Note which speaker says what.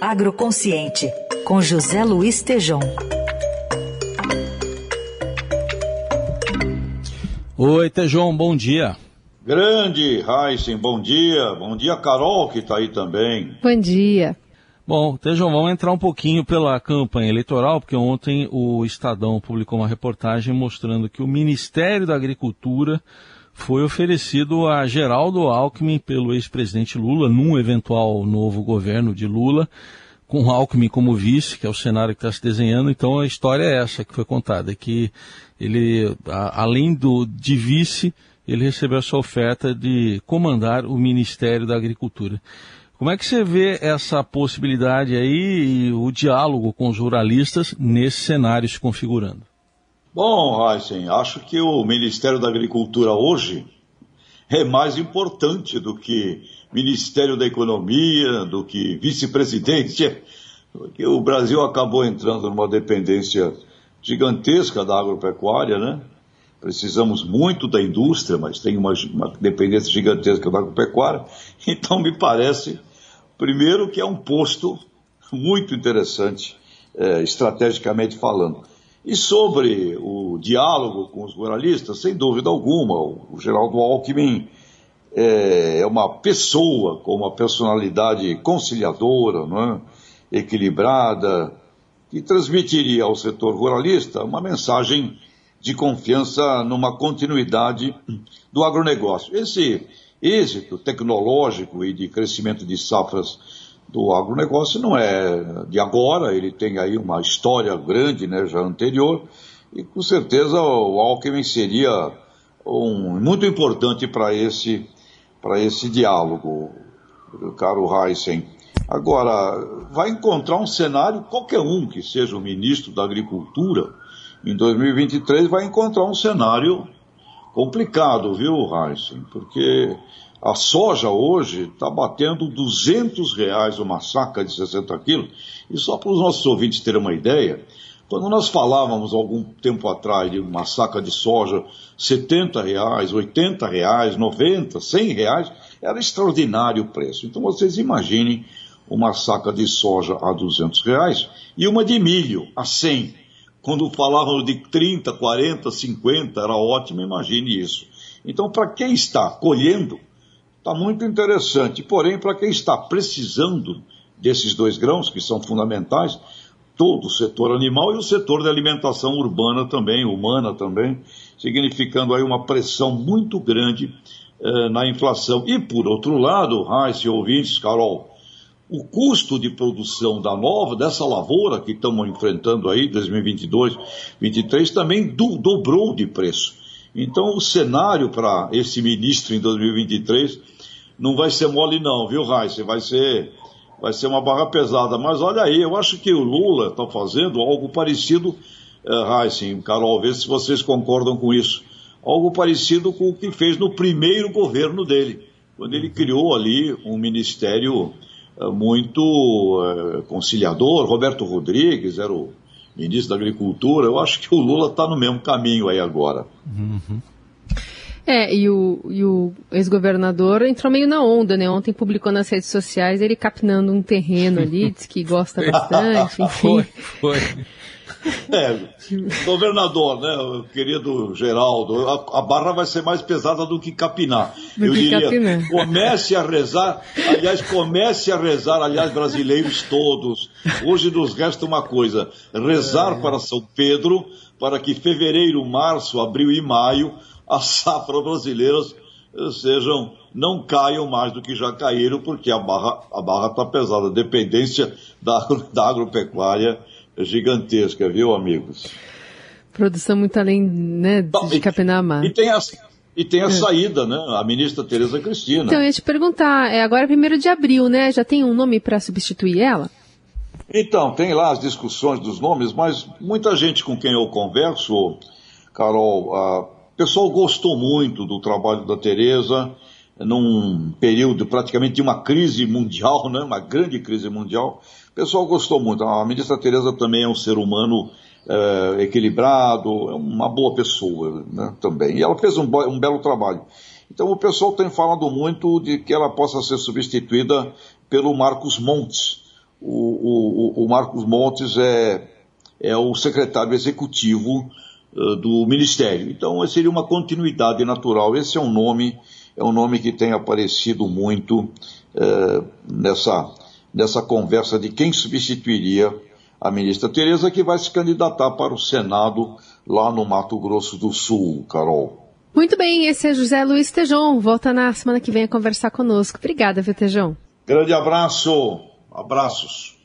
Speaker 1: Agroconsciente, com José Luiz Tejom.
Speaker 2: Oi, Tejom, bom dia.
Speaker 3: Grande Heisen, bom dia. Bom dia, Carol, que está aí também.
Speaker 4: Bom dia.
Speaker 2: Bom, Tejão, vamos entrar um pouquinho pela campanha eleitoral, porque ontem o Estadão publicou uma reportagem mostrando que o Ministério da Agricultura foi oferecido a Geraldo Alckmin pelo ex-presidente Lula, num eventual novo governo de Lula, com Alckmin como vice, que é o cenário que está se desenhando. Então a história é essa que foi contada, que ele, a, além do de vice, ele recebeu essa oferta de comandar o Ministério da Agricultura. Como é que você vê essa possibilidade aí e o diálogo com os ruralistas nesse cenário se configurando?
Speaker 3: Bom, Heisen, acho que o Ministério da Agricultura hoje é mais importante do que Ministério da Economia, do que vice-presidente, porque o Brasil acabou entrando numa dependência gigantesca da agropecuária, né? Precisamos muito da indústria, mas tem uma, uma dependência gigantesca da agropecuária. Então, me parece, primeiro, que é um posto muito interessante, é, estrategicamente falando. E sobre o diálogo com os ruralistas, sem dúvida alguma, o Geraldo Alckmin é, é uma pessoa com uma personalidade conciliadora, não é? equilibrada, que transmitiria ao setor ruralista uma mensagem de confiança numa continuidade do agronegócio. Esse êxito tecnológico e de crescimento de safras do agronegócio não é de agora, ele tem aí uma história grande, né, já anterior, e com certeza o Alckmin seria um, muito importante para esse, esse diálogo, caro Heisen. Agora, vai encontrar um cenário, qualquer um que seja o ministro da Agricultura, em 2023 vai encontrar um cenário complicado, viu, Heisen? Porque a soja hoje está batendo 200 reais uma saca de 60 quilos. E só para os nossos ouvintes terem uma ideia, quando nós falávamos algum tempo atrás de uma saca de soja 70 reais, 80 reais, 90, 100 reais, era extraordinário o preço. Então vocês imaginem uma saca de soja a 200 reais e uma de milho a 100. Quando falavam de 30, 40, 50, era ótimo, imagine isso. Então, para quem está colhendo, está muito interessante. Porém, para quem está precisando desses dois grãos, que são fundamentais, todo o setor animal e o setor da alimentação urbana também, humana também, significando aí uma pressão muito grande eh, na inflação. E por outro lado, Raíssa e ouvintes, Carol, o custo de produção da nova, dessa lavoura que estamos enfrentando aí, 2022, 2023, também do, dobrou de preço. Então, o cenário para esse ministro em 2023 não vai ser mole não, viu, Raíssa? Vai ser, vai ser uma barra pesada. Mas olha aí, eu acho que o Lula está fazendo algo parecido, é, Raíssa, Carol, vê se vocês concordam com isso. Algo parecido com o que fez no primeiro governo dele, quando ele criou ali um ministério é, muito é, conciliador. Roberto Rodrigues era o ministro da Agricultura. Eu acho que o Lula está no mesmo caminho aí agora.
Speaker 4: Uhum. É, e o, e o ex-governador entrou meio na onda, né? Ontem publicou nas redes sociais ele capinando um terreno ali, diz que gosta bastante, enfim.
Speaker 3: Foi, foi. É, governador, né, querido Geraldo, a, a, barra vai ser mais pesada do que capinar.
Speaker 4: Do Eu que diria, capinar.
Speaker 3: comece a rezar, aliás, comece a rezar, aliás, brasileiros todos. Hoje nos resta uma coisa, rezar é. para São Pedro, para que fevereiro, março, abril e maio as safras brasileiras sejam não caiam mais do que já caíram, porque a barra a barra está pesada. A dependência da, da agropecuária é gigantesca, viu, amigos?
Speaker 4: Produção muito além né, de Capenamá.
Speaker 3: E tem a, e tem a é. saída, né? A ministra Tereza Cristina.
Speaker 4: Então, eu ia te perguntar, é agora primeiro de abril, né? Já tem um nome para substituir ela?
Speaker 3: Então, tem lá as discussões dos nomes, mas muita gente com quem eu converso, Carol, ah, o pessoal gostou muito do trabalho da Tereza, num período praticamente de uma crise mundial, né, uma grande crise mundial. O pessoal gostou muito. A ministra Tereza também é um ser humano é, equilibrado, é uma boa pessoa né, também. E ela fez um, um belo trabalho. Então o pessoal tem falado muito de que ela possa ser substituída pelo Marcos Montes. o, o, o Marcos Montes é, é o secretário executivo do Ministério. Então, seria uma continuidade natural. Esse é um nome, é um nome que tem aparecido muito nessa, nessa conversa de quem substituiria a ministra Tereza, que vai se candidatar para o Senado lá no Mato Grosso do Sul, Carol.
Speaker 4: Muito bem, esse é José Luiz Tejon. Volta na semana que vem a conversar conosco. Obrigada, viu, Tejon?
Speaker 3: Grande abraço. Abraços.